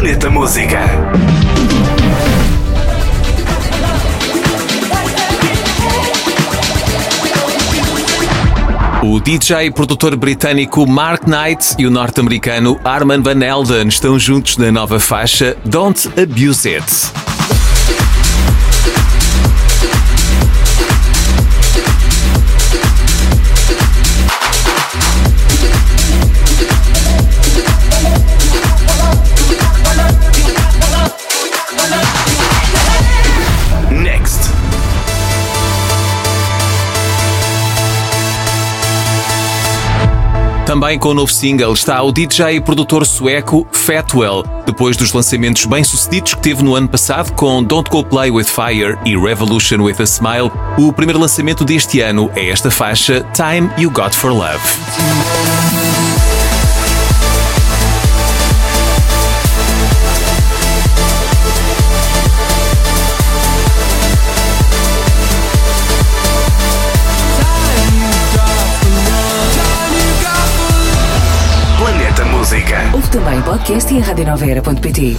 Planeta Música. O DJ e produtor britânico Mark Knight e o norte-americano Arman Van Elden estão juntos na nova faixa Don't Abuse It. Também com o novo single está o DJ e produtor sueco Fatwell, depois dos lançamentos bem-sucedidos que teve no ano passado com Don't Go Play With Fire e Revolution With A Smile. O primeiro lançamento deste ano é esta faixa Time You Got For Love. Também podcast e em radionovera.pt.